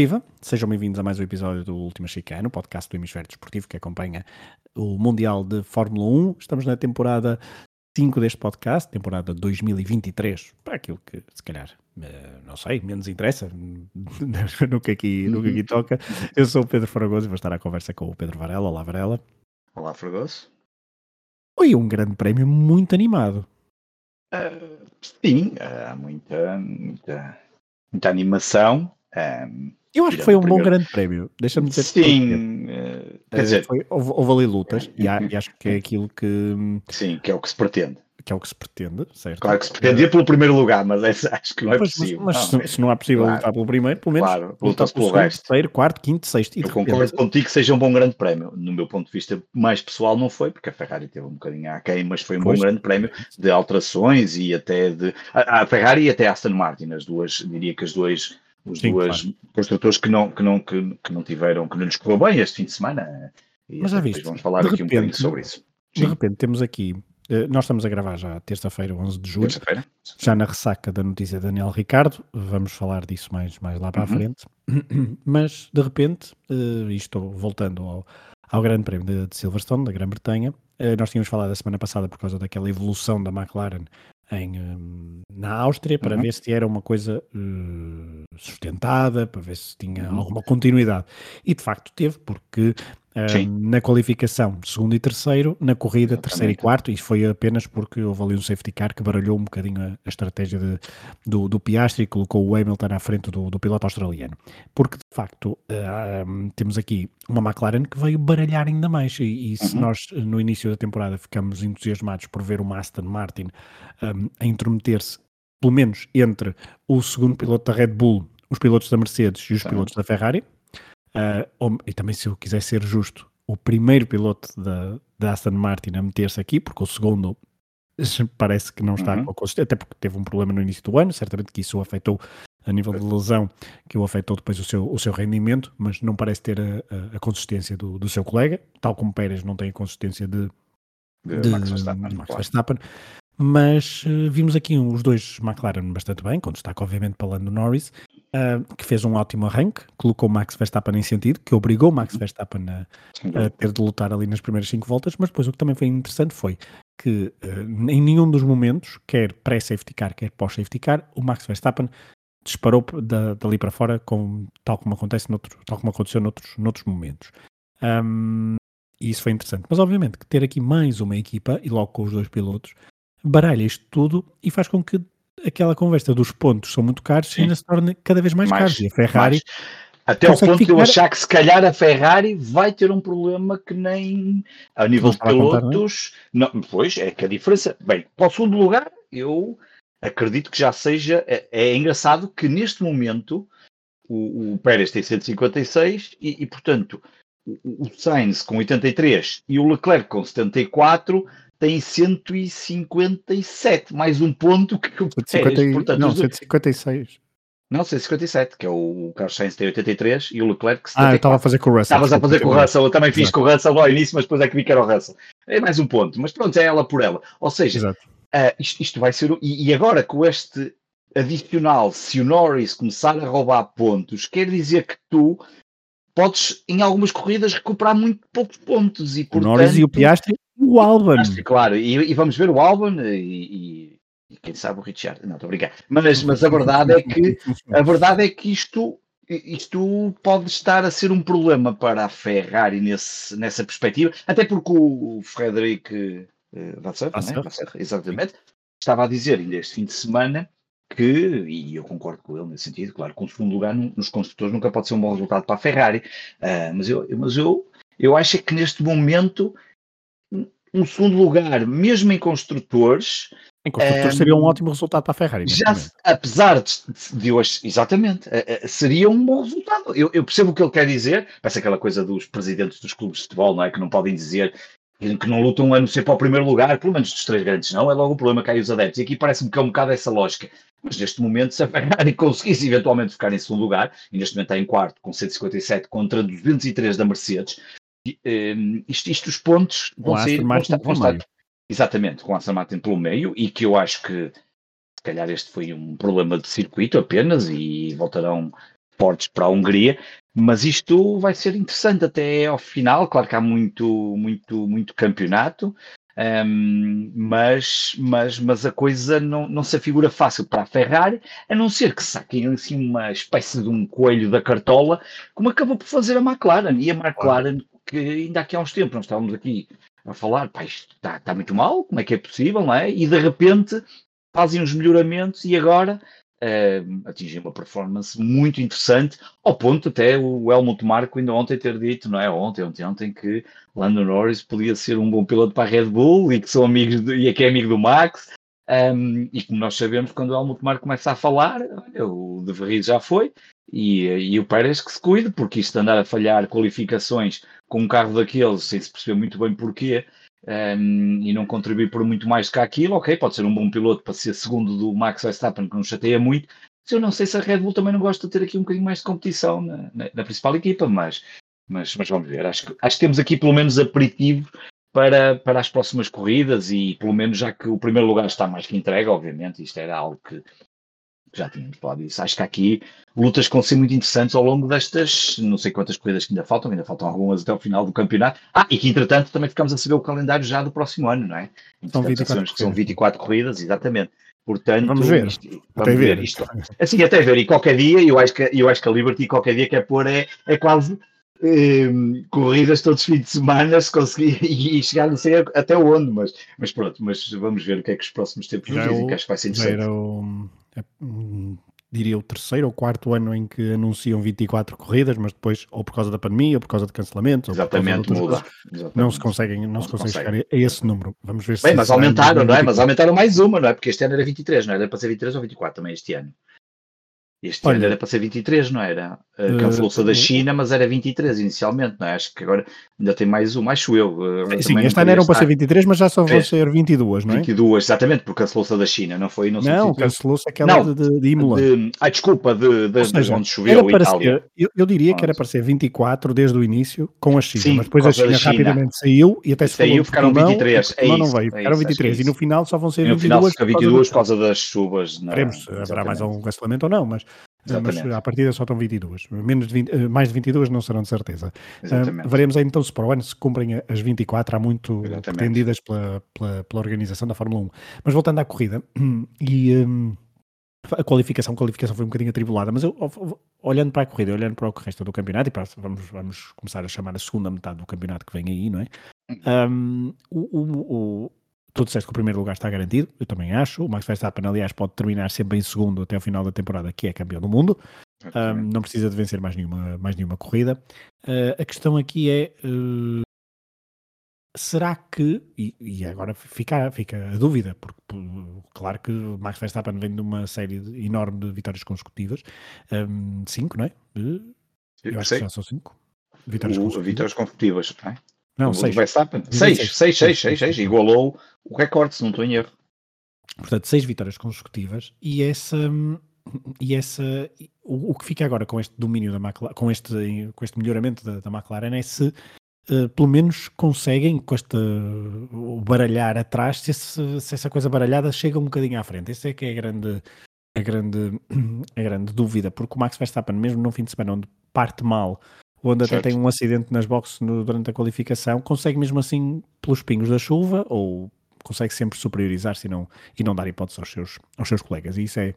Viva! Sejam bem-vindos a mais um episódio do Última Chicano, podcast do Hemisfério Desportivo que acompanha o Mundial de Fórmula 1. Estamos na temporada 5 deste podcast, temporada 2023, para aquilo que se calhar, eh, não sei, menos interessa no que aqui, no que aqui toca. Eu sou o Pedro Fragoso e vou estar à conversa com o Pedro Varela. Olá, Varela. Olá, Fragoso. Foi um grande prémio muito animado. Uh, sim, há uh, muita, muita, muita animação. Um, eu acho que foi um bom grande prémio, deixa-me dizer. Sim, uh, quer dizer, foi, houve, houve, ali lutas e, há, e, acho que é aquilo que. Sim, que é o que se pretende. Que é o que se pretende, certo? Claro que se pretendia pelo primeiro lugar, mas é, acho que não é pois, possível. Mas, mas não, se, se, não é possível claro, lutar pelo primeiro, pelo menos claro, lutar pelo segundo, resto. terceiro, quarto, quinto, sexto. E Eu concordo repente... contigo que seja um bom grande prémio. No meu ponto de vista mais pessoal não foi, porque a Ferrari teve um bocadinho aquém, mas foi um pois. bom grande prémio de alterações e até de. A, a Ferrari e até a Aston Martin, as duas, diria que as duas os Sim, duas claro. construtores que não, que, não, que, que, não tiveram, que não lhes correu bem este fim de semana. E Mas já viste, vamos falar aqui repente, um bocadinho sobre isso. De Sim. repente temos aqui, eh, nós estamos a gravar já terça-feira, 11 de julho, já na ressaca da notícia de Daniel Ricardo, vamos falar disso mais, mais lá para uhum. a frente, mas de repente, uh, estou voltando ao, ao Grande Prémio de, de Silverstone, da Grã-Bretanha, uh, nós tínhamos falado a semana passada por causa daquela evolução da McLaren em, um, na Áustria para uhum. ver se era uma coisa uh, sustentada, para ver se tinha uhum. alguma continuidade. E de facto teve, porque na qualificação, segundo e terceiro, na corrida, Exatamente. terceiro e quarto, e foi apenas porque houve ali um safety car que baralhou um bocadinho a, a estratégia de, do, do, Piastri e colocou o Hamilton à frente do, do piloto australiano. Porque, de facto, uh, temos aqui uma McLaren que veio baralhar ainda mais, e, e se uhum. nós, no início da temporada, ficamos entusiasmados por ver o Aston Martin um, a intrometer-se, pelo menos entre o segundo piloto da Red Bull, os pilotos da Mercedes e os pilotos da Ferrari, Uh, e também, se eu quiser ser justo, o primeiro piloto da, da Aston Martin a meter-se aqui, porque o segundo parece que não está uhum. com a consistência, até porque teve um problema no início do ano, certamente que isso o afetou a nível de lesão, que o afetou depois o seu, o seu rendimento, mas não parece ter a, a, a consistência do, do seu colega, tal como Pérez não tem a consistência de, de, de Max Verstappen. De Max Verstappen. Mas uh, vimos aqui os dois McLaren bastante bem, com destaque obviamente para Lando Norris, uh, que fez um ótimo arranque, colocou Max Verstappen em sentido, que obrigou Max uhum. Verstappen a, a, ter de lutar ali nas primeiras cinco voltas, mas depois o que também foi interessante foi que uh, em nenhum dos momentos, quer pré-safety car, quer pós-safety car, o Max Verstappen disparou da, dali para fora, com, tal como acontece noutro, tal como aconteceu noutros, noutros momentos. Um, e isso foi interessante. Mas obviamente que ter aqui mais uma equipa, e logo com os dois pilotos, baralha isto tudo e faz com que aquela conversa dos pontos são muito caros e ainda se torna cada vez mais, mais caros. E a Ferrari. Mais. Até ao ponto ficar... de eu achar que se calhar a Ferrari vai ter um problema que nem a nível de pilotos. Contar, não, é? não, pois é que a diferença. Bem, para o segundo lugar, eu acredito que já seja. É, é engraçado que neste momento o, o Pérez tem 156 e, e portanto, o, o Sainz com 83 e o Leclerc com 74 tem 157, mais um ponto que o Pérez, portanto, não, 156. Não, 157, que é o Carlos Sainz tem 83 e o Leclerc 74. Ah, eu estava a fazer com o Russell. Estavas a fazer com o Russell, eu também fiz Exato. com o Russell ao início, mas depois é que vi que era o Russell. É mais um ponto, mas pronto, é ela por ela. Ou seja, uh, isto, isto, vai ser. E, e agora com este adicional, se o Norris começar a roubar pontos, quer dizer que tu podes em algumas corridas recuperar muito poucos pontos. E, portanto, o Norris e o Piastri o Alban. Claro, e, e, vamos ver o Alban e, e, quem sabe o Richard. Não, estou a brincar. Mas, mas a verdade é que a verdade é que isto, isto pode estar a ser um problema para a Ferrari nesse, nessa perspectiva, até porque o Frederic Vasseur, Vasseur. Vasseur, exatamente, estava a dizer ainda este fim de semana que, e eu concordo com ele nesse sentido, claro, com o segundo lugar nos construtores nunca pode ser um bom resultado para a Ferrari, uh, mas, eu, mas eu, eu acho que neste momento um segundo lugar, mesmo em construtores. Em construtores um, seria um ótimo resultado para a Ferrari. Já, apesar de, de, hoje, exatamente, uh, uh, seria um bom resultado. Eu, eu, percebo o que ele quer dizer, parece aquela coisa dos presidentes dos clubes de futebol, não é? Que não podem dizer que não lutam a não ser para o primeiro lugar, pelo menos dos três grandes, não, é logo o problema que há os adeptos. E aqui parece-me que é um bocado essa lógica. Mas neste momento, se a Ferrari conseguisse eventualmente ficar em segundo lugar, e neste momento está em quarto, com 157 contra 203 da Mercedes, um, isto, isto, os pontos vão com ser. Vão estar, vão estar, exatamente, com a Aston Martin pelo meio, e que eu acho que se calhar este foi um problema de circuito apenas, e voltarão fortes para a Hungria, mas isto vai ser interessante até ao final. Claro que há muito, muito, muito campeonato, um, mas, mas, mas a coisa não, não se afigura fácil para a Ferrari, a não ser que saquem assim uma espécie de um coelho da cartola, como acabou por fazer a McLaren. E a McLaren, que ainda aqui há uns tempos nós estávamos aqui a falar, pá, isto está, está muito mal, como é que é possível, não é? E de repente fazem uns melhoramentos e agora uh, atingem uma performance muito interessante, ao ponto até o Helmut Marko ainda ontem ter dito, não é? Ontem, ontem, ontem, que Lando Norris podia ser um bom piloto para a Red Bull e que são amigos de, e é que é amigo do Max. Um, e como nós sabemos, quando o Helmut Marko começa a falar, olha, o De Vries já foi, e, e, o Pérez que se cuide, porque isto de andar a falhar qualificações com um carro daqueles, sem se perceber muito bem porquê, um, e não contribuir por muito mais que aquilo, ok, pode ser um bom piloto para ser segundo do Max Verstappen, que não chateia muito. Mas eu não sei se a Red Bull também não gosta de ter aqui um bocadinho mais de competição na, na, na principal equipa, mas, mas, mas vamos ver. Acho que, acho que temos aqui pelo menos aperitivo para, para as próximas corridas e pelo menos já que o primeiro lugar está mais que entregue, obviamente, isto era algo que já tínhamos falado disso. Acho que há aqui lutas que vão ser muito interessantes ao longo destas, não sei quantas corridas que ainda faltam, ainda faltam algumas até o final do campeonato. Ah, e que entretanto também ficamos a saber o calendário já do próximo ano, não é? São 24, que são 24 corridas, exatamente. Portanto, vamos ver. Isto, vamos ver. ver. Isto. Assim, até ver. E qualquer dia, eu acho que, eu acho que a Liberty qualquer dia quer pôr é, é quase eh, corridas todos os fins de semana se conseguir e, chegar não sei até onde, mas, mas pronto, mas vamos ver o que é que os próximos tempos nos dizem, que acho que vai ser interessante. Era o, é, diria o terceiro ou quarto ano em que anunciam 24 corridas, mas depois, ou por causa da pandemia, ou por causa de cancelamentos, Exatamente, muda. Exatamente. não se conseguem, não, não se consegue chegar a esse número. Vamos ver se Bem, mas aumentaram, não é? Mas aumentaram mais uma, não é? Porque este ano era 23, não é? Era para ser 23 ou 24 também este ano. Este Olha, ano era para ser 23, não era? Uh, Cancelou-se a da China, mas era 23 inicialmente, não é? Acho que agora ainda tem mais um, acho eu. Uh, Sim, este ano eram para ser 23, mas já só vão é. ser 22, não é? 22, exatamente, porque cancelou-se da China, não foi? Não, não cancelou-se aquela não, de, de Imola. De, ah, desculpa, de, de, seja, de onde choveu Itália. Ser, eu, eu, diria que era para ser 24 desde o início com a China, Sim, mas depois a China, China, rapidamente saiu e até se saiu, ficaram 23. É isso, não veio, ficaram 23 é e no final só vão ser 22. no final fica 22 por causa das chuvas. Veremos se haverá mais algum cancelamento ou não, mas Exatamente. Mas à partida só estão 22. Menos de 20, eh, mais de 22 não serão de certeza. Uh, veremos aí então se para o ano se cumprem as 24, há muito Exatamente. pretendidas pela, pela, pela, organização da Fórmula 1. Mas voltando à corrida, e um, a qualificação, a qualificação foi um bocadinho atribulada, mas eu, olhando para a corrida, olhando para o resto do campeonato, e para, vamos, vamos começar a chamar a segunda metade do campeonato que vem aí, não é? Um, o, o, tu disseste que o primeiro lugar está garantido, eu também acho. O Max Verstappen, aliás, pode terminar sempre em segundo até o final da temporada, que é campeão do mundo. Um, não precisa de vencer mais nenhuma, mais nenhuma corrida. Uh, a questão aqui é: uh, será que, e, e, agora fica, fica a dúvida, porque claro que o Max Verstappen vem de uma série enorme de vitórias consecutivas, um, cinco, não é? Eu acho que já são cinco. Vitórias consecutivas. Vitórias consecutivas, não é? Não, seis. Verstappen. Seis, seis, seis, seis, seis. Igualou o recorde, se não estou em erro. Portanto, seis vitórias consecutivas e essa e essa o, o, que fica agora com este domínio da McLaren, com este com este melhoramento da, da McLaren é se uh, pelo menos conseguem com este uh, baralhar atrás se, esse, se, essa coisa baralhada chega um bocadinho à frente. Essa é que é a grande a grande a grande dúvida, porque o Max Verstappen mesmo no fim de semana onde parte mal onde certo. até tem um acidente nas boxes no, durante a qualificação, consegue mesmo assim, pelos pingos da chuva, ou consegue sempre superiorizar-se e não, e não dar hipótese aos seus, aos seus colegas. E isso é,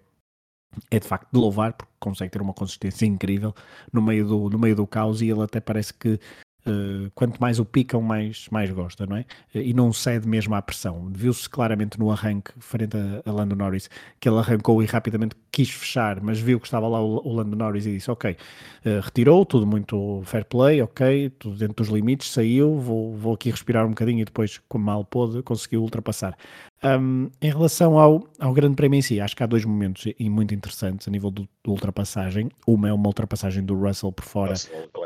é de facto de louvar, porque consegue ter uma consistência incrível no meio do, no meio do caos e ele até parece que quanto mais o picam, mais, mais gosta, não é? Uh, e não cede mesmo à pressão. Viu-se claramente no arranque, frente a, a, Lando Norris, que ele arrancou e rapidamente quis fechar, mas viu que estava lá o, o Lando Norris e disse: Ok, uh, retirou, tudo muito fair play, ok, tudo dentro dos limites, saiu, vou, vou aqui respirar um bocadinho e depois, como mal pôde, conseguiu ultrapassar. Um, em relação ao, ao Grande Prémio em si, acho que há dois momentos e muito interessantes a nível do, do ultrapassagem. Uma é uma ultrapassagem do Russell por fora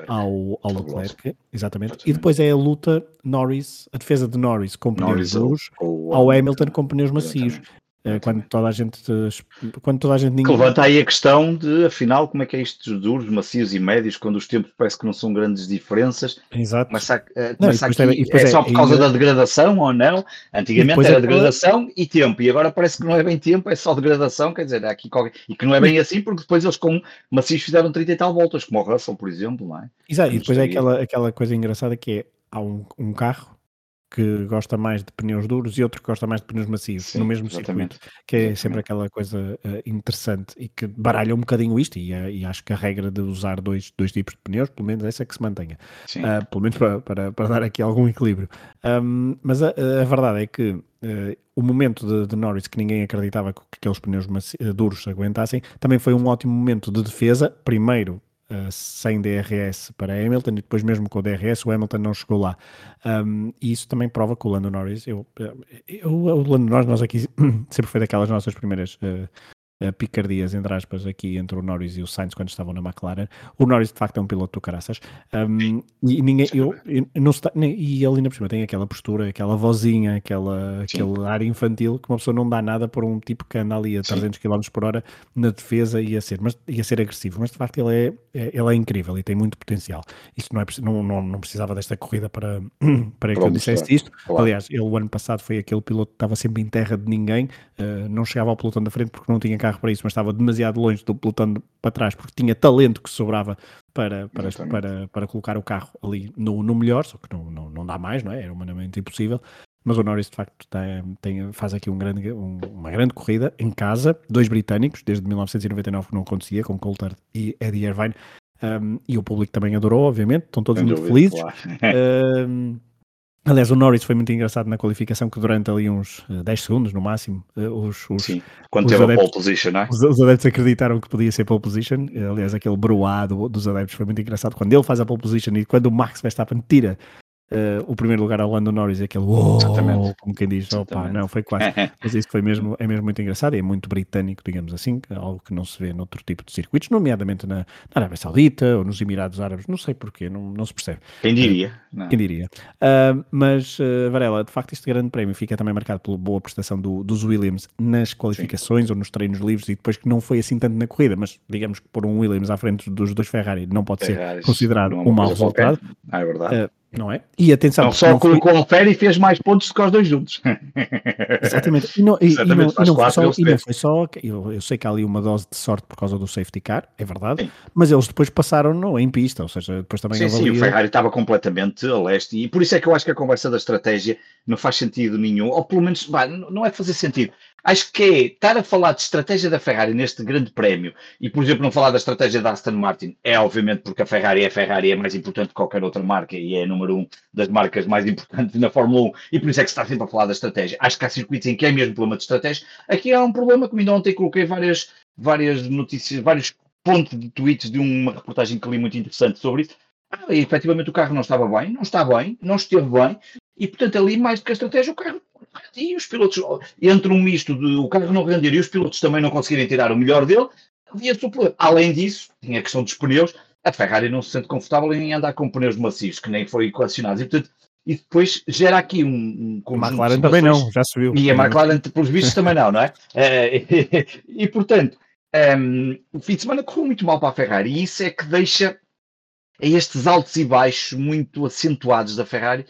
ao, ao Leclerc, exatamente. E depois é a luta Norris, a defesa de Norris com pneus duros ao Hamilton com pneus macios. Uh, quando toda a gente quando toda a gente ninguém... levanta aí a questão de afinal como é que é isto dos duros, macios e médios quando os tempos parece que não são grandes diferenças Exato. mas uh, não, aqui, é, é, só por causa ainda... da degradação ou não antigamente era é degradação e tempo e agora parece que não é bem tempo é só degradação quer dizer aqui qualquer... e que não é bem assim porque depois eles com macios fizeram 30 e tal voltas como o Russell por exemplo não é? Exato, e depois é aquela, aquela coisa engraçada que é há um, um carro que gosta mais de pneus duros e outro que gosta mais de pneus macios Sim, no mesmo exatamente. circuito, que é exatamente. sempre aquela coisa uh, interessante e que baralha um bocadinho isto e, uh, e, acho que a regra de usar dois, dois tipos de pneus, pelo menos essa é que se mantenha, uh, pelo menos para, para, para, dar aqui algum equilíbrio. Um, mas a, a, verdade é que o momento de, de, Norris que ninguém acreditava que aqueles pneus duros aguentassem, também foi um ótimo momento de defesa, primeiro uh, sem DRS para Hamilton e depois mesmo com o DRS o Hamilton não chegou lá. Um, e isso também prova que o Lando Norris, eu, eu, eu, o Lando Norris, nós aqui sempre foi daquelas nossas primeiras uh, uh, picardias, entre aspas, aqui entre o Norris e o Sainz quando estavam na McLaren. O Norris de facto é um piloto do caraças. Um, e ninguém, eu, eu, não está, nem, e ele ainda por cima tem aquela postura, aquela vozinha, aquela, aquele ar infantil que uma pessoa não dá nada por um tipo que anda ali a 300 km por hora na defesa e a ser, mas, e a ser agressivo. Mas de facto ele é, é, ele é incrível e tem muito potencial. Isto não, é, não, não, não precisava desta corrida para, para que eu dissesse isto. Claro. Aliás, ele o ano passado foi aquele piloto que estava sempre em terra de ninguém, uh, não chegava ao pelotão da frente porque não tinha carro para isso, mas estava demasiado longe do pelotão para trás porque tinha talento que sobrava para, para, para, para colocar o carro ali no, no melhor, só que não, não, não dá mais, não é? Era humanamente impossível. Mas o Norris, de facto, tem, tem, faz aqui um grande, um, uma grande corrida em casa. Dois britânicos, desde 1999 que não acontecia, com Coulthard e Eddie Irvine. Um, e o público também adorou, obviamente. Estão todos muito felizes. Claro. um, Aliás, o Norris foi muito engraçado na qualificação, que durante ali uns 10 eh, segundos no máximo, eh, os, os, Sim, quando os teve adeptos, a pole position, não é? Os, os, adeptos acreditaram que podia ser pole position. Aliás, aquele broado dos adeptos foi muito engraçado. Quando ele faz a pole position e quando o Max Verstappen tira Uh, o primeiro lugar ao Lando Norris, aquele oh, como quem diz, opa, não, foi quase. Mas isso foi mesmo, é mesmo muito engraçado e é muito britânico, digamos assim, algo que não se vê noutro tipo de circuitos, nomeadamente na, na Arábia Saudita ou nos Emirados Árabes, não sei porquê, não, não se percebe. Quem diria? Uh, quem diria? Uh, mas, Varela, de facto, este grande prémio fica também marcado pela boa prestação do, dos Williams nas qualificações Sim. ou nos treinos livres e depois que não foi assim tanto na corrida, mas digamos que por um Williams à frente dos dois Ferrari não pode Ferrari, ser considerado um mau resultado. Ah, é verdade não é? E atenção, não só não colocou foi... o e fez mais pontos do que os dois juntos. Exatamente. E não, e, Exatamente, e não, e não foi só, e não foi só eu, eu, sei que há ali uma dose de sorte por causa do safety car, é verdade, sim. mas eles depois passaram no, em pista, ou seja, depois também sim, avalia... sim, o Ferrari estava completamente a leste e por isso é que eu acho que a conversa da estratégia não faz sentido nenhum, ou pelo menos bah, não é fazer sentido. Acho que é estar a falar de estratégia da Ferrari neste grande prémio e, por exemplo, não falar da estratégia da Aston Martin é obviamente porque a Ferrari é a Ferrari, é mais importante que qualquer outra marca e é número um das marcas mais importantes na Fórmula 1 e por isso é que se está sempre a falar da estratégia. Acho que há circuitos em que é mesmo problema de estratégia. Aqui há um problema que ainda ontem coloquei várias, várias notícias, vários pontos de tweets de uma reportagem que li muito interessante sobre isso. Ah, e, efetivamente o carro não estava bem, não está bem, não esteve bem, e portanto ali mais do que a estratégia o carro e os pilotos, entre um misto de o carro não render e os pilotos também não conseguirem tirar o melhor dele, havia-se o problema. Além disso, tinha a questão dos pneus, a Ferrari não se sente confortável em andar com pneus macios, que nem foi equacionados. E, portanto, e depois gera aqui um, um A McLaren também não, já subiu. E a McLaren, pelos vistos, também não, não é? e, e, portanto, um, o fim de semana correu muito mal para a Ferrari e isso é que deixa estes altos e baixos muito acentuados da Ferrari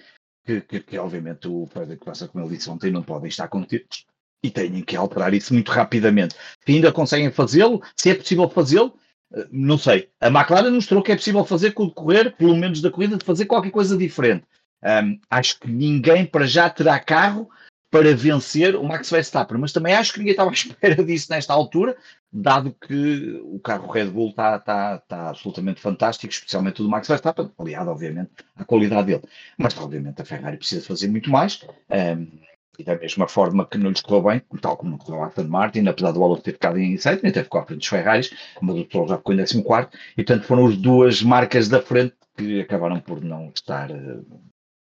que, que, que obviamente o Pedro passa como ele disse ontem, não podem estar contidos e têm que alterar isso muito rapidamente. Se ainda conseguem fazê-lo, se é possível fazê-lo, eh, não sei. A McLaren mostrou que é possível fazer com o decorrer, pelo menos da corrida, de fazer qualquer coisa diferente. Um, acho que ninguém para já terá carro para vencer o Max Verstappen, mas também acho que ninguém estava à espera disso nesta altura, dado que o carro Red Bull está, está, está absolutamente fantástico, especialmente o do Max Verstappen, aliado, obviamente, à qualidade dele. Mas, obviamente, a Ferrari precisa fazer muito mais. Um, e da mesma forma que não lhes correu bem, tal como não a Aston Martin, apesar do Alonso ter ficado em sétimo, teve ficado à frente dos Ferraris, mas o Toro já ficou em décimo quarto, e portanto foram as duas marcas da frente que acabaram por não estar, eh,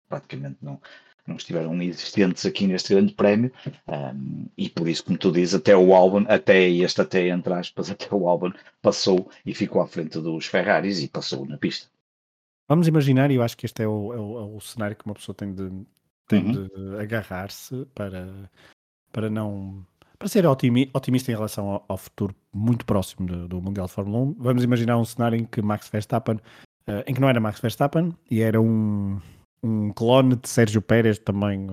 praticamente não, não estiveram existentes aqui neste grande prémio um, e por isso, como tu dizes, até o Albon, até este até entre aspas, até o Albon passou e ficou à frente dos Ferraris e passou na pista. Vamos imaginar, e eu acho que este é o, é o, é o cenário que uma pessoa tem de, tem uhum. de agarrar-se para, para não para ser otimista em relação ao, ao futuro muito próximo do, do, Mundial de Fórmula 1, vamos imaginar um cenário em que Max Verstappen, uh, em que não era Max Verstappen e era um, um clone de Sérgio Pérez também,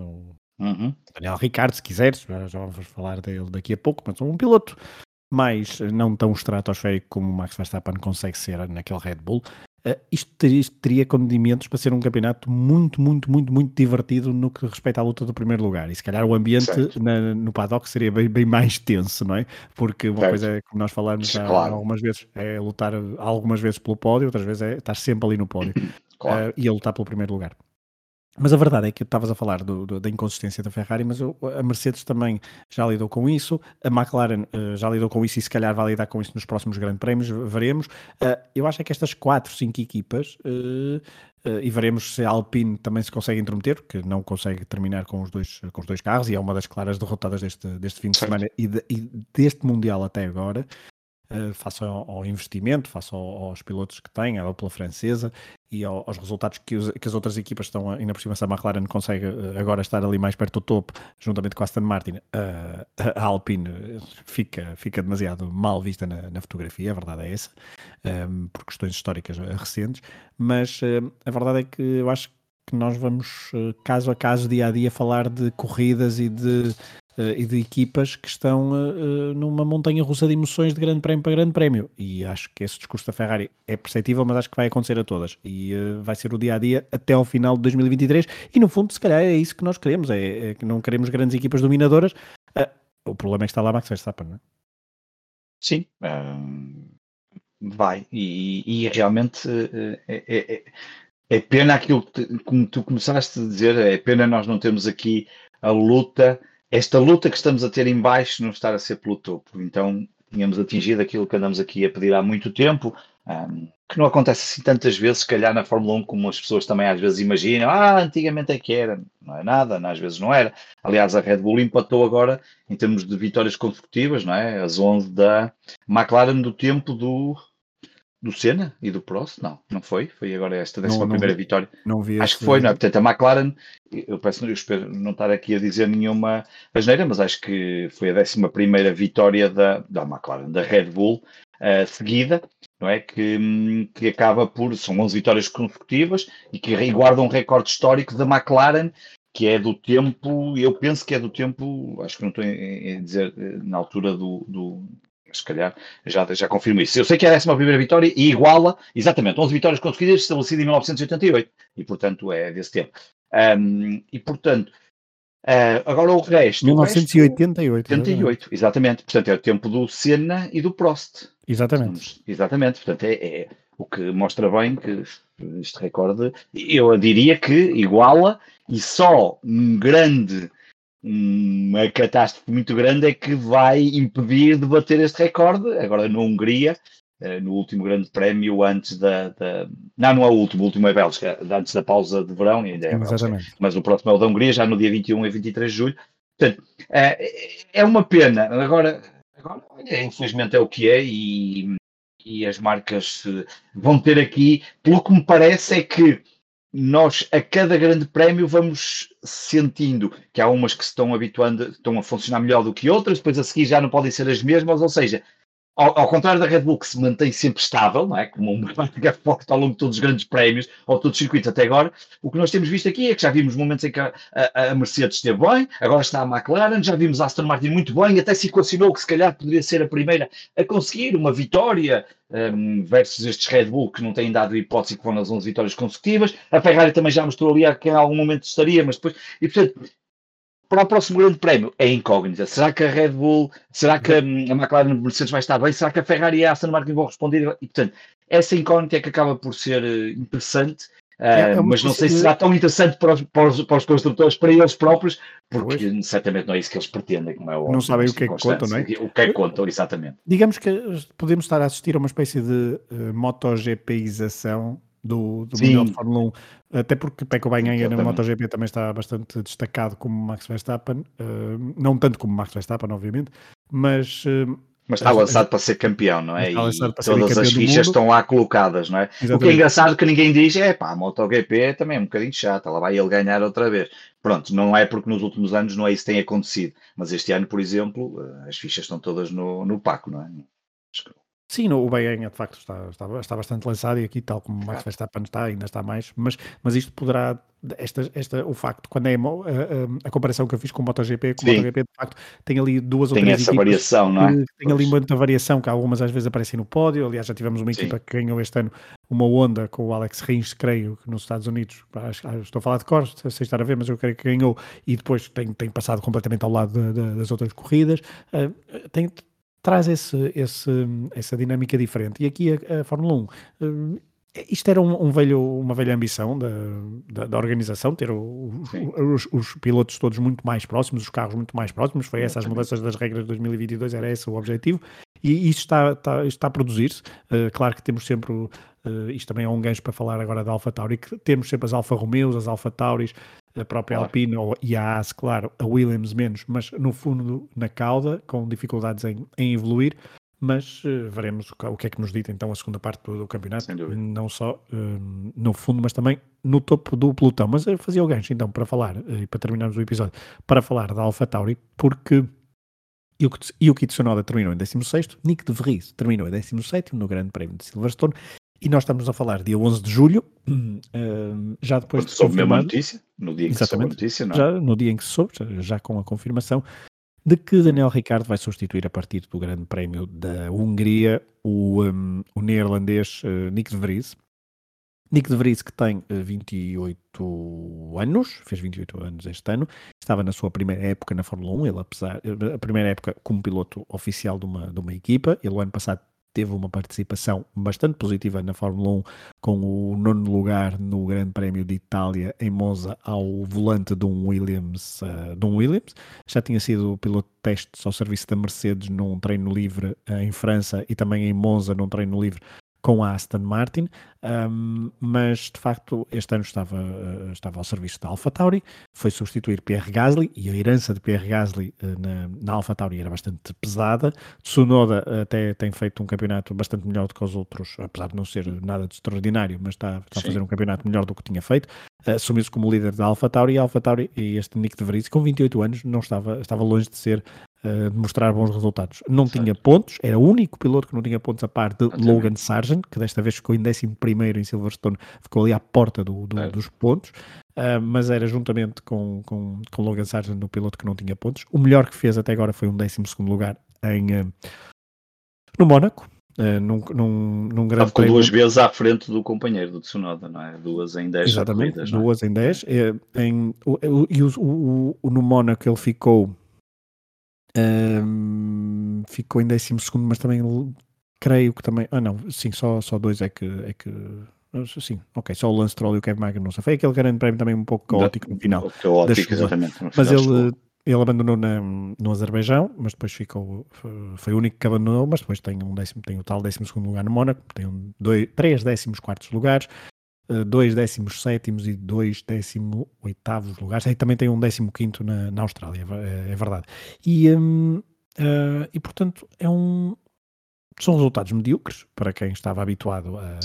uhum. Daniel Ricciardo, se quiseres, já, vamos falar dele daqui a pouco, mas um piloto mais não tão estratosférico como o Max Verstappen consegue ser naquele Red Bull. Uh, isto, teria, isto, teria, condimentos para ser um campeonato muito, muito, muito, muito divertido no que respeita à luta do primeiro lugar. E se calhar o ambiente na, no paddock seria bem, bem, mais tenso, não é? Porque uma certo. coisa é, como nós falamos claro. algumas vezes, é lutar algumas vezes pelo pódio, outras vezes é estar sempre ali no pódio claro. uh, e a lutar pelo primeiro lugar. Mas a verdade é que estavas a falar do, do, da inconsistência da Ferrari, mas a Mercedes também já lidou com isso, a McLaren uh, já lidou com isso e se calhar vai lidar com isso nos próximos grandes prémios, veremos. Uh, eu acho é que estas quatro, cinco equipas, uh, e veremos se a Alpine também se consegue intrometer, porque não consegue terminar com os dois, com os dois carros e é uma das claras derrotadas deste, deste fim de semana e, de, e deste Mundial até agora. Uh, face ao, ao, investimento, face ao, aos pilotos que tem, à dupla francesa e ao, aos resultados que, os, que, as outras equipas estão, ainda por cima, se a McLaren consegue uh, agora estar ali mais perto do topo, juntamente com a Aston Martin, uh, a Alpine fica, fica demasiado mal vista na, na fotografia, a verdade é essa, um, ehm, por questões históricas recentes, mas a verdade é que eu acho que nós vamos, caso a caso, dia a dia, falar de corridas e de e de equipas que estão uh, numa montanha russa de emoções de grande prémio para grande prémio. E acho que esse discurso da Ferrari é perceptível, mas acho que vai acontecer a todas. E vai ser o dia a dia até ao final de 2023. E no fundo, se calhar, é isso que nós queremos: é, é que não queremos grandes equipas dominadoras. o problema é que está lá Max Verstappen, não é? Sim, vai. E, e realmente é, é, é, pena aquilo que, como tu começaste a dizer, é pena nós não termos aqui a luta esta luta que estamos a ter em baixo não estar a ser pelo topo. Então, tínhamos atingido aquilo que andamos aqui a pedir há muito tempo, um, que não acontece assim tantas vezes, se calhar na Fórmula 1, como as pessoas também às vezes imaginam. Ah, antigamente é que era. Não é nada, às vezes não era. Aliás, a Red Bull empatou agora, em termos de vitórias consecutivas, não é? As 11 da McLaren do tempo do do Senna e do Prost? Não, não foi. Foi agora esta décima não, primeira vitória. Não vi Acho que foi, não é? Portanto, a McLaren, eu peço, eu espero não estar aqui a dizer nenhuma asneira, mas acho que foi a décima primeira vitória da, da McLaren, da Red Bull, uh, seguida, não é? Que, que acaba por, são 11 vitórias consecutivas e que guarda um recorde histórico da McLaren que é do tempo, eu penso que é do tempo, acho que não estou a dizer eh, na altura do, do, se calhar já, já confirmo isso. Eu sei que é a 11 primeira vitória e iguala, exatamente, 11 vitórias conseguidas, estabelecidas em 1988, e portanto é desse tempo. Um, e portanto, uh, agora o resto. 1988. 88, exatamente. Portanto, é o tempo do Senna e do Prost. Exatamente. Exatamente. Portanto, é, é o que mostra bem que este recorde, eu diria que iguala e só um grande uma catástrofe muito grande é que vai impedir de bater este recorde, agora na Hungria, eh, no último grande prémio antes da, da, Não, não é o último, o último é Bélgica, antes da pausa de verão, ainda é Exatamente. mas o próximo é o da Hungria, já no dia 21 e 23 de julho. Portanto, é, é uma pena. Agora, agora infelizmente é o que é e, e as marcas vão ter aqui, pelo que me parece, é que nós a cada grande prémio vamos sentindo que há umas que se estão habituando, estão a funcionar melhor do que outras, depois a seguir já não podem ser as mesmas, ou seja, ao, ao, contrário da Red Bull, que se mantém sempre estável, não é? como uma marca forte ao longo de todos os grandes prémios, ou todos os circuitos até agora, o que nós temos visto aqui é que já vimos momentos em que a, a, a Mercedes esteve bem, agora está a McLaren, já vimos a Aston Martin muito bem, até se equacionou que se calhar poderia ser a primeira a conseguir uma vitória um, versus estes Red Bull que não têm dado hipótese que vão nas 11 vitórias consecutivas. A Ferrari também já mostrou ali que em algum momento estaria, mas depois. E portanto, para o próximo grande prémio é incógnita. Será que a Red Bull, será que a, McLaren Mercedes vai estar bem? Será que a Ferrari e a Aston Martin vão responder? E, portanto, essa incógnita é que acaba por ser eh, interessante, é, uh, mas não sei se será tão interessante para os, para os, para os construtores, para eles próprios, porque pois. certamente não é isso que eles pretendem, como é óbvio. Não sabem o que é que contam, não é? O que é que contam, exatamente. Digamos que podemos estar a assistir a uma espécie de uh, MotoGPização do, do Mundial de Fórmula 1, até porque Pecco Bagnaia na MotoGP também está bastante destacado como Max Verstappen, uh, não tanto como Max Verstappen, obviamente, mas uh, Mas está lançado para ser campeão, não é? E todas as fichas estão lá colocadas, não é? Exatamente. O que é engraçado que ninguém diz é pá, a MotoGP também é um bocadinho chata, lá vai ele ganhar outra vez. Pronto, não é porque nos últimos anos não é isso que tem acontecido, mas este ano, por exemplo, eh, as fichas estão todas no, no Paco, não é? Acho que Sim, o Bahrein de facto está, está, está, bastante lançado e aqui, tal como o Max Verstappen está, ainda está mais, mas, mas isto poderá, esta, esta, o facto, quando é a, a, a comparação que eu fiz com o MotoGP, com o MotoGP de facto tem ali duas tem ou três essa variação, não é? Tem ali muita variação, que algumas às vezes aparecem no pódio, aliás já tivemos uma equipa Sim. que ganhou este ano uma onda com o Alex Rins, creio, nos Estados Unidos, estou a falar de cor, sem estar a ver, mas eu creio que ganhou e depois tem, tem passado completamente ao lado de, de, das outras corridas, uh, tem traz esse, esse, essa dinâmica diferente. E aqui a, a Fórmula 1, uh, isto era um, um, velho, uma velha ambição da, da, da organização, ter o, os, os, pilotos todos muito mais próximos, os carros muito mais próximos, foi essas as mudanças das regras de 2022, era esse o objetivo, e isso está, está, está a produzir-se. Uh, claro que temos sempre, uh, isto também é um gancho para falar agora da Alfa Tauri, que temos sempre as Alfa Romeos, as Alfa Tauris, a própria claro. Alpine e a AS, claro, a Williams menos, mas no fundo na cauda, com dificuldades em, em evoluir. Mas uh, veremos o, o, que é que nos dita então a segunda parte do, do campeonato, não só uh, no fundo, mas também no topo do pelotão. Mas eu fazia o gancho então para falar, uh, e para terminarmos o episódio, para falar da Alpha Tauri, porque Yuki Tsunoda terminou em 16, Nick de Vries terminou em 17 no Grande Prémio de Silverstone e nós estamos a falar dia 11 de julho, uh, já depois Quando de soube mesmo a notícia, no dia em que soube a notícia, não é? já, no dia em que se soube, já, já, com a confirmação de que Daniel Ricciardo vai substituir a partir do Grande Prémio da Hungria o, um, o neerlandês uh, Nick de Vries. Nick de Vries que tem uh, eh, 28 anos, fez 28 anos este ano, estava na sua primeira época na Fórmula 1, ele apesar, a primeira época como piloto oficial de uma, de uma equipa, ele o ano passado teve uma participação bastante positiva na Fórmula 1, com o nono lugar no Grande Prémio de Itália em Monza ao volante de um Williams, uh, de um Williams. Já tinha sido piloto de testes ao serviço da Mercedes num treino livre uh, em França e também em Monza num treino livre com a Aston Martin, um, mas de facto este ano estava, uh, estava ao serviço da AlphaTauri, foi substituir Pierre Gasly e a herança de Pierre Gasly uh, na, na AlphaTauri era bastante pesada. Tsunoda até tem feito um campeonato bastante melhor do que os outros, apesar de não ser nada de extraordinário, mas está, está a fazer um campeonato melhor do que tinha feito. Assumiu-se como líder da AlphaTauri e AlphaTauri e este Nick de Vries com 28 anos não estava, estava longe de ser de mostrar bons resultados. Não certo. tinha pontos, era o único piloto que não tinha pontos a par de Logan Sargent, que desta vez ficou em 11 em Silverstone, ficou ali à porta do, do, dos pontos. Uh, mas era juntamente com, com, com Logan Sargent o piloto que não tinha pontos. O melhor que fez até agora foi um 12 lugar em, uh, no Mónaco, Uh, num, num, num grande ficou duas vezes à frente do companheiro do Tsunoda, não é? Duas em 10 Exatamente, corridas, é? duas é? em 10. em, o, e o, o, o, no Mónaco ele ficou um, ficou em 12, mas também creio que também. Ah, não, sim, só, só dois é que. É que sim, ok, só o Lance Troll e o Kevin Magnussen. Foi aquele grande prémio também um pouco caótico no final. Caótico, exatamente. Mas ele, ele abandonou na, no Azerbaijão, mas depois ficou. Foi o único que abandonou, mas depois tem um décimo, tem o tal 12 lugar no Mónaco, tem um, dois, três décimos quartos lugares, eh, dois décimos sétimos e dois décimo oitavos lugares. E também tem um décimo quinto na, na Austrália, é, é verdade. E, um, uh, e portanto é um, são resultados medíocres para quem estava habituado a,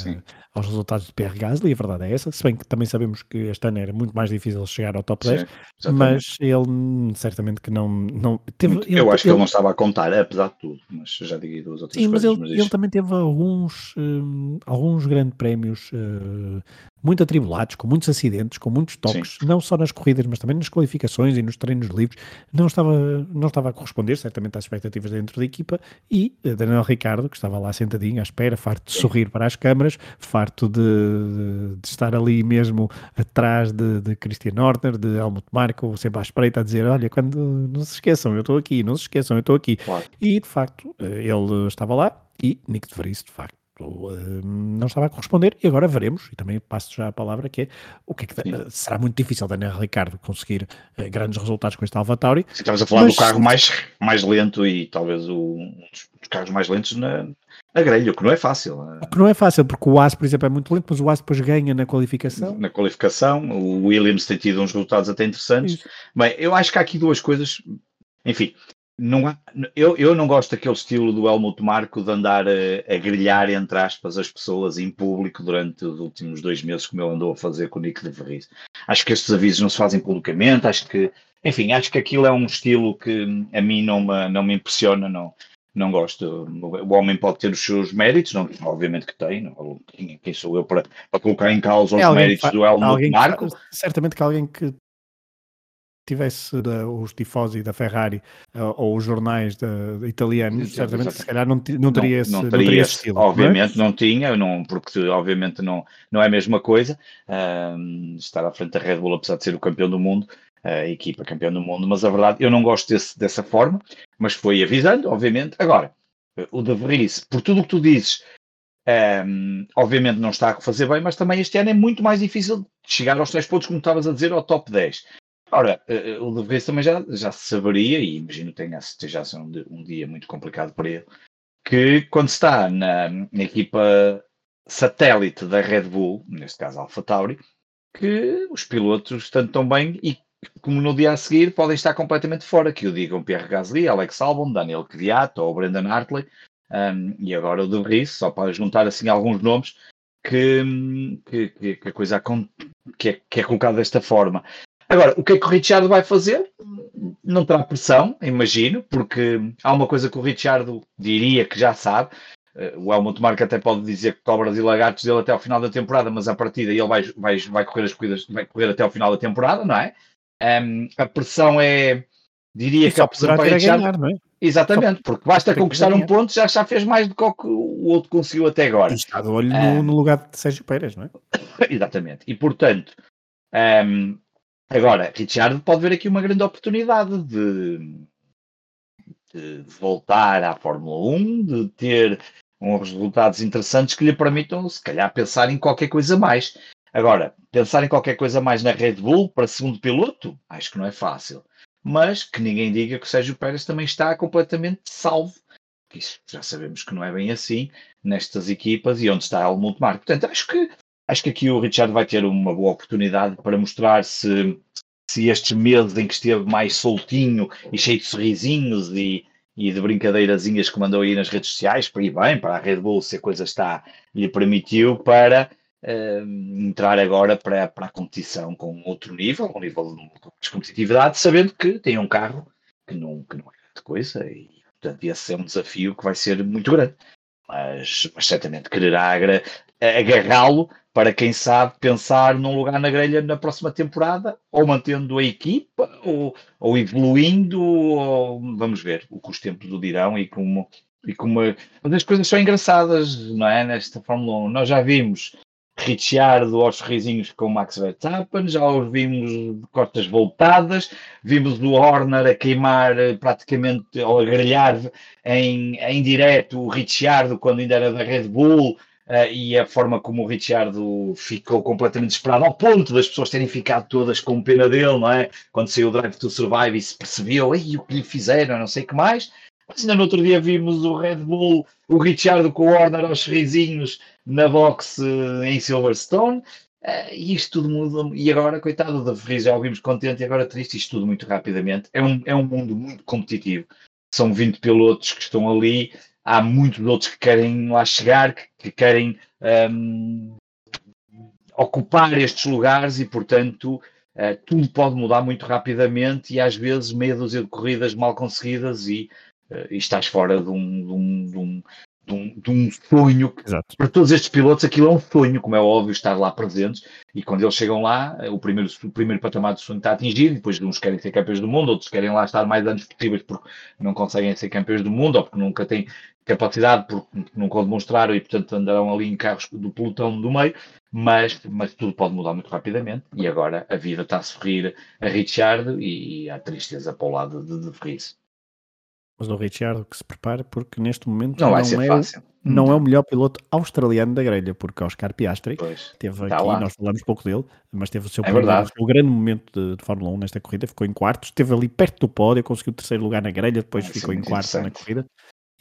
aos resultados de Pierre Gasly, a verdade é essa, se bem que também sabemos que este ano era muito mais difícil chegar ao top 10, Sim, mas ele certamente que não, não teve... Eu ele, acho que ele, ele, não estava a contar, apesar de tudo, mas já digo duas outras Sim, coisas. Mas ele, ele também teve alguns, um, alguns grandes prémios uh, muito atribulados, com muitos acidentes, com muitos toques, Sim. não só nas corridas, mas também nas qualificações e nos treinos livres. Não estava, não estava a corresponder, certamente, às expectativas dentro da equipa. E eh, Daniel Ricardo, que estava lá sentadinho à espera, farto de sorrir para as câmaras, farto de, de, de estar ali mesmo atrás de, de Christian Horner, de Helmut Marko, sempre à espreita, a dizer: Olha, quando não se esqueçam, eu estou aqui, não se esqueçam, eu estou aqui. Claro. E de facto, eh, ele estava lá e Nick de Vries, de facto não estava a corresponder e agora veremos, e também passo já a palavra que é o que é que será muito difícil Daniel Ricardo conseguir uh, grandes resultados com este Alfa Tauri. Estamos a falar mas... do carro mais, mais lento e talvez o, um dos carros mais lentos na, na grelha, o que não é fácil. Eh. O que não é fácil, porque o AS, por exemplo, é muito lento, mas o AS depois ganha na qualificação. Na qualificação, o Williams tem tido uns resultados até interessantes. Isso. Bem, eu acho que há aqui duas coisas, enfim, não há, eu, eu não gosto daquele estilo do Helmut Marco de andar a, a grilhar, entre aspas, as pessoas em público durante os últimos dois meses, como ele andou a fazer com o Nick de Verriz. Acho que estes avisos não se fazem publicamente, acho que, enfim, acho que aquilo é um estilo que a mim não me, não me impressiona, não, não gosto. O homem pode ter os seus méritos, não, obviamente que tem, não, quem sou eu para, para colocar em causa é os méritos do Helmut Marco? certamente que alguém que tivesse da, os tifosi da Ferrari uh, ou os jornais italianos, certamente se calhar não, não teria, não, esse, não teria, não teria esse estilo. Obviamente não, é? não tinha, não, porque obviamente não, não é a mesma coisa uh, estar à frente da Red Bull, apesar de ser o campeão do mundo, a equipa campeã do mundo, mas a verdade, eu não gosto desse, dessa forma, mas foi avisando, obviamente. Agora, o De Vries, por tudo o que tu dizes, um, obviamente não está a fazer bem, mas também este ano é muito mais difícil chegar aos 3 pontos, como estavas a dizer, ao top 10. Ora, uh, o De Vries também já, já se saberia, e imagino que tenha, esteja a ser um, um, dia muito complicado para ele, que quando está na, na equipa satélite da Red Bull, neste caso Alpha Tauri, que os pilotos estão tão bem e como no dia a seguir podem estar completamente fora, que o digam Pierre Gasly, Alex Albon, Daniel Kvyat ou Brendan Hartley, um, e agora o De Vries, só para juntar assim alguns nomes que, que, que a coisa que é, que é colocada desta forma. Agora, o que é que o Richard vai fazer? Não terá pressão, imagino, porque há uma coisa que o Richard diria que já sabe. Eh, o Helmut Marko até pode dizer que cobras e lagartos dele até ao final da temporada, mas a partida ele vai, vai, vai correr as corridas, vai correr até ao final da temporada, não é? Um, a pressão é, diria e que a pressão para Richard, ganhar, não é? Exatamente, porque basta conquistar um ponto, já, já fez mais do que o outro conseguiu até agora. E está de olho no, no, lugar de Sérgio Pérez, não é? Exatamente, e portanto, um, agora, Richard pode ver aqui uma grande oportunidade de, de voltar à Fórmula 1, de ter uns resultados interessantes que lhe permitam, se calhar, pensar em qualquer coisa mais. Agora, pensar em qualquer coisa mais na Red Bull para segundo piloto, acho que não é fácil. Mas que ninguém diga que o Sérgio Pérez também está completamente salvo. Isso já sabemos que não é bem assim nestas equipas e onde está Helmut Marko. Portanto, acho que, acho que aqui o Richard vai ter uma boa oportunidade para mostrar se, se estes meses em que esteve mais soltinho e cheio de sorrisinhos e, e de brincadeirazinhas que mandou aí nas redes sociais, para ir bem, para a Red Bull, se a coisa está, lhe permitiu, para entrar agora para, para a competição com outro nível, um nível de competitividade, sabendo que tem um carro que não, que não é grande coisa e, portanto, esse é um desafio que vai ser muito grande. Mas, mas certamente quererá agarrá-lo para, quem sabe, pensar num lugar na grelha na próxima temporada, ou mantendo a equipa, ou, ou evoluindo, ou, vamos ver o que os tempos o dirão e como. E como mas as coisas são engraçadas, não é? Nesta Fórmula 1. Nós já vimos Ricciardo aos sorrisinhos com Max Verstappen, já os vimos de costas voltadas, vimos o Horner a queimar eh, praticamente, ou a grelhar em, em direto o Ricciardo quando ainda era da Red Bull, uh, e a forma como o Ricciardo ficou completamente desesperado, ao ponto das pessoas terem ficado todas com pena dele, não é? Quando saiu o Drive to Survive e se percebeu, Ei, o que lhe fizeram, não sei o que mais. Mas ainda no outro dia vimos o Red Bull, o Ricciardo com o Horner aos sorrisinhos, na box eh, em Silverstone. Uh, e isto tudo muda. E agora, coitado da Ferris, já ouvimos contente e agora triste, isto tudo muito rapidamente. É um, é um mundo muito competitivo. São 20 pilotos que estão ali. Há muitos outros que querem lá chegar, que, que querem um, ocupar estes lugares e, portanto, uh, tudo pode mudar muito rapidamente e às vezes meia dúzia de corridas mal conseguidas e, uh, e estás fora de um, de um, de um de um, de um sonho. Exato. Para todos estes pilotos, aquilo é um sonho, como é óbvio, estar lá presentes. E quando eles chegam lá, o primeiro, o primeiro patamar do sonho está atingido. Depois, uns querem ser campeões do mundo, outros querem lá estar mais anos possíveis porque não conseguem ser campeões do mundo ou porque nunca têm capacidade, porque nunca o demonstraram e, portanto, andarão ali em carros do pelotão do meio. Mas, mas tudo pode mudar muito rapidamente. E agora a vida está a sorrir a Richard e, a tristeza para o lado de, de Vries. Mas o Ricciardo que se prepare, porque neste momento não, não vai ser é, fácil. Não é o melhor piloto australiano da grelha, porque Oscar Piastri pois, teve tá aqui, lá. nós falamos pouco dele, mas teve o seu, é primeiro, o grande momento de, de, Fórmula 1 nesta corrida, ficou em quartos, esteve ali perto do pódio, conseguiu o terceiro lugar na grelha, depois ficou em quartos na corrida.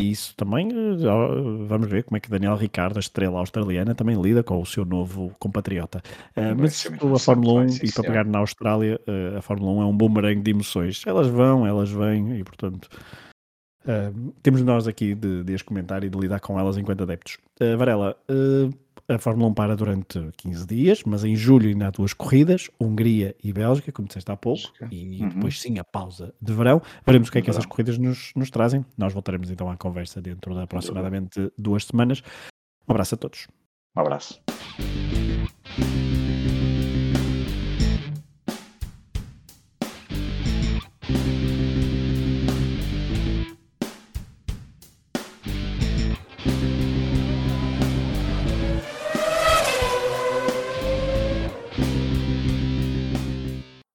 E isso também, uh, vamos ver como é que Daniel Ricardo, a estrela australiana, também lida com o seu novo compatriota. Uh, mas a Fórmula 1, e para pegar na Austrália, a Fórmula 1 é um bumerangue de emoções. Elas vão, elas vêm, e portanto Uh, temos nós aqui de, de as comentar e de lidar com elas enquanto adeptos. Uh, Varela, uh, a Fórmula 1 para durante 15 dias, mas em julho ainda há duas corridas, Hungria e Bélgica, como disseste há pouco, e uhum. depois sim a pausa de verão. Veremos o que é que essas corridas nos, nos trazem. Nós voltaremos então à conversa dentro de aproximadamente duas semanas. Um abraço a todos. Um abraço.